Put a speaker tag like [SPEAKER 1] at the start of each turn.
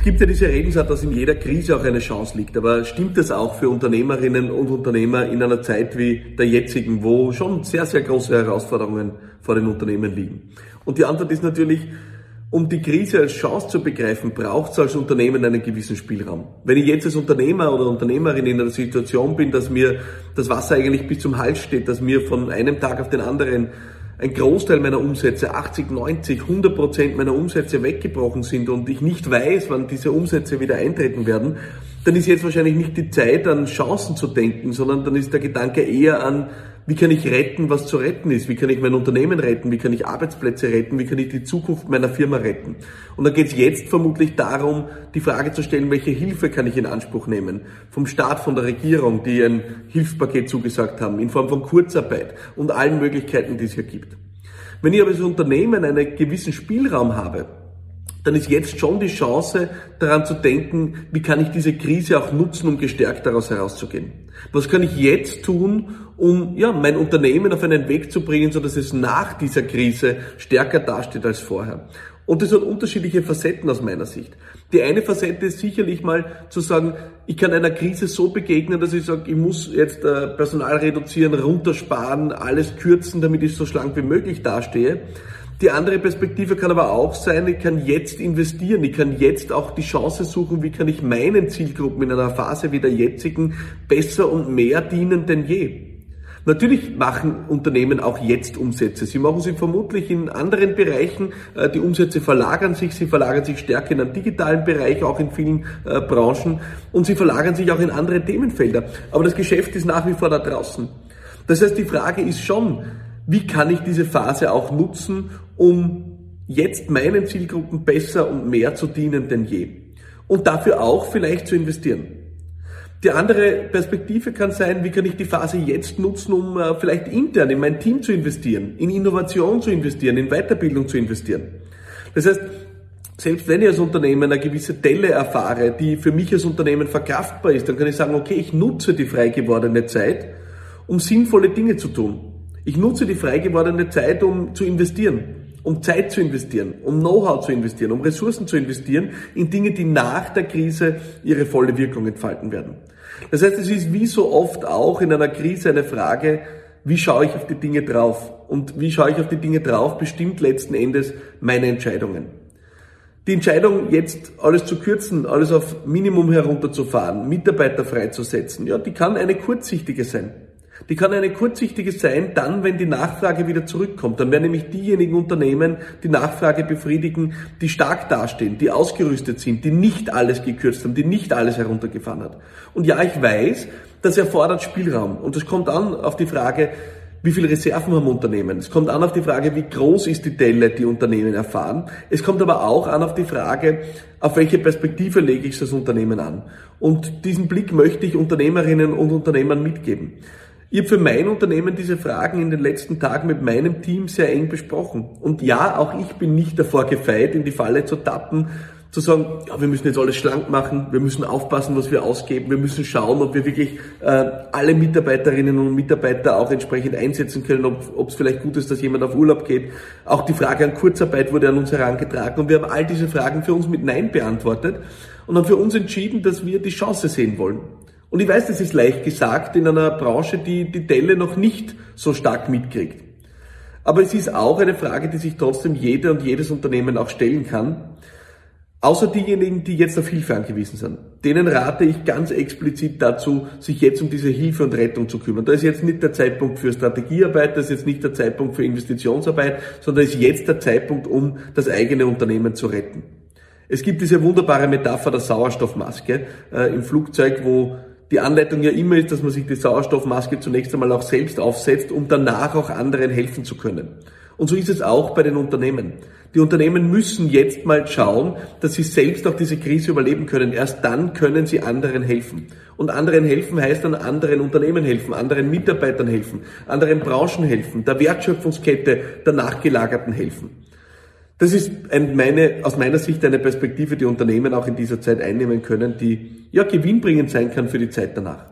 [SPEAKER 1] Es gibt ja diese Redensart, dass in jeder Krise auch eine Chance liegt. Aber stimmt das auch für Unternehmerinnen und Unternehmer in einer Zeit wie der jetzigen, wo schon sehr, sehr große Herausforderungen vor den Unternehmen liegen? Und die Antwort ist natürlich, um die Krise als Chance zu begreifen, braucht es als Unternehmen einen gewissen Spielraum. Wenn ich jetzt als Unternehmer oder Unternehmerin in einer Situation bin, dass mir das Wasser eigentlich bis zum Hals steht, dass mir von einem Tag auf den anderen ein Großteil meiner Umsätze, 80, 90, 100 Prozent meiner Umsätze weggebrochen sind und ich nicht weiß, wann diese Umsätze wieder eintreten werden, dann ist jetzt wahrscheinlich nicht die Zeit, an Chancen zu denken, sondern dann ist der Gedanke eher an, wie kann ich retten, was zu retten ist? Wie kann ich mein Unternehmen retten? Wie kann ich Arbeitsplätze retten? Wie kann ich die Zukunft meiner Firma retten? Und da geht es jetzt vermutlich darum, die Frage zu stellen, welche Hilfe kann ich in Anspruch nehmen? Vom Staat, von der Regierung, die ein Hilfspaket zugesagt haben, in Form von Kurzarbeit und allen Möglichkeiten, die es hier gibt. Wenn ich aber als Unternehmen einen gewissen Spielraum habe, dann ist jetzt schon die Chance, daran zu denken, wie kann ich diese Krise auch nutzen, um gestärkt daraus herauszugehen. Was kann ich jetzt tun, um ja, mein Unternehmen auf einen Weg zu bringen, so dass es nach dieser Krise stärker dasteht als vorher. Und das hat unterschiedliche Facetten aus meiner Sicht. Die eine Facette ist sicherlich mal zu sagen, ich kann einer Krise so begegnen, dass ich sage, ich muss jetzt äh, Personal reduzieren, runtersparen, alles kürzen, damit ich so schlank wie möglich dastehe. Die andere Perspektive kann aber auch sein, ich kann jetzt investieren, ich kann jetzt auch die Chance suchen, wie kann ich meinen Zielgruppen in einer Phase wie der jetzigen besser und mehr dienen denn je. Natürlich machen Unternehmen auch jetzt Umsätze. Sie machen sie vermutlich in anderen Bereichen. Äh, die Umsätze verlagern sich, sie verlagern sich stärker in einen digitalen Bereich, auch in vielen äh, Branchen und sie verlagern sich auch in andere Themenfelder. Aber das Geschäft ist nach wie vor da draußen. Das heißt, die Frage ist schon, wie kann ich diese Phase auch nutzen, um jetzt meinen Zielgruppen besser und mehr zu dienen denn je. Und dafür auch vielleicht zu investieren. Die andere Perspektive kann sein, wie kann ich die Phase jetzt nutzen, um äh, vielleicht intern in mein Team zu investieren, in Innovation zu investieren, in Weiterbildung zu investieren. Das heißt, selbst wenn ich als Unternehmen eine gewisse Delle erfahre, die für mich als Unternehmen verkraftbar ist, dann kann ich sagen, okay, ich nutze die frei gewordene Zeit, um sinnvolle Dinge zu tun. Ich nutze die frei gewordene Zeit, um zu investieren, um Zeit zu investieren, um Know-how zu investieren, um Ressourcen zu investieren in Dinge, die nach der Krise ihre volle Wirkung entfalten werden. Das heißt, es ist wie so oft auch in einer Krise eine Frage, wie schaue ich auf die Dinge drauf? Und wie schaue ich auf die Dinge drauf, bestimmt letzten Endes meine Entscheidungen. Die Entscheidung, jetzt alles zu kürzen, alles auf Minimum herunterzufahren, Mitarbeiter freizusetzen, ja, die kann eine kurzsichtige sein. Die kann eine kurzsichtige sein, dann, wenn die Nachfrage wieder zurückkommt. Dann werden nämlich diejenigen Unternehmen die Nachfrage befriedigen, die stark dastehen, die ausgerüstet sind, die nicht alles gekürzt haben, die nicht alles heruntergefahren hat. Und ja, ich weiß, das erfordert Spielraum. Und es kommt an auf die Frage, wie viele Reserven haben Unternehmen? Es kommt an auf die Frage, wie groß ist die Delle, die Unternehmen erfahren. Es kommt aber auch an auf die Frage, auf welche Perspektive lege ich das Unternehmen an. Und diesen Blick möchte ich Unternehmerinnen und Unternehmern mitgeben. Ich habe für mein Unternehmen diese Fragen in den letzten Tagen mit meinem Team sehr eng besprochen. Und ja, auch ich bin nicht davor gefeit, in die Falle zu tappen, zu sagen, ja, wir müssen jetzt alles schlank machen, wir müssen aufpassen, was wir ausgeben, wir müssen schauen, ob wir wirklich äh, alle Mitarbeiterinnen und Mitarbeiter auch entsprechend einsetzen können, ob es vielleicht gut ist, dass jemand auf Urlaub geht. Auch die Frage an Kurzarbeit wurde an uns herangetragen und wir haben all diese Fragen für uns mit Nein beantwortet und haben für uns entschieden, dass wir die Chance sehen wollen. Und ich weiß, das ist leicht gesagt in einer Branche, die die Delle noch nicht so stark mitkriegt. Aber es ist auch eine Frage, die sich trotzdem jeder und jedes Unternehmen auch stellen kann. Außer diejenigen, die jetzt auf Hilfe angewiesen sind. Denen rate ich ganz explizit dazu, sich jetzt um diese Hilfe und Rettung zu kümmern. Da ist jetzt nicht der Zeitpunkt für Strategiearbeit, das ist jetzt nicht der Zeitpunkt für Investitionsarbeit, sondern ist jetzt der Zeitpunkt, um das eigene Unternehmen zu retten. Es gibt diese wunderbare Metapher der Sauerstoffmaske äh, im Flugzeug, wo die Anleitung ja immer ist, dass man sich die Sauerstoffmaske zunächst einmal auch selbst aufsetzt, um danach auch anderen helfen zu können. Und so ist es auch bei den Unternehmen. Die Unternehmen müssen jetzt mal schauen, dass sie selbst auch diese Krise überleben können. Erst dann können sie anderen helfen. Und anderen helfen heißt dann anderen Unternehmen helfen, anderen Mitarbeitern helfen, anderen Branchen helfen, der Wertschöpfungskette der Nachgelagerten helfen. Das ist ein, meine, aus meiner Sicht eine Perspektive, die Unternehmen auch in dieser Zeit einnehmen können, die ja gewinnbringend sein kann für die Zeit danach.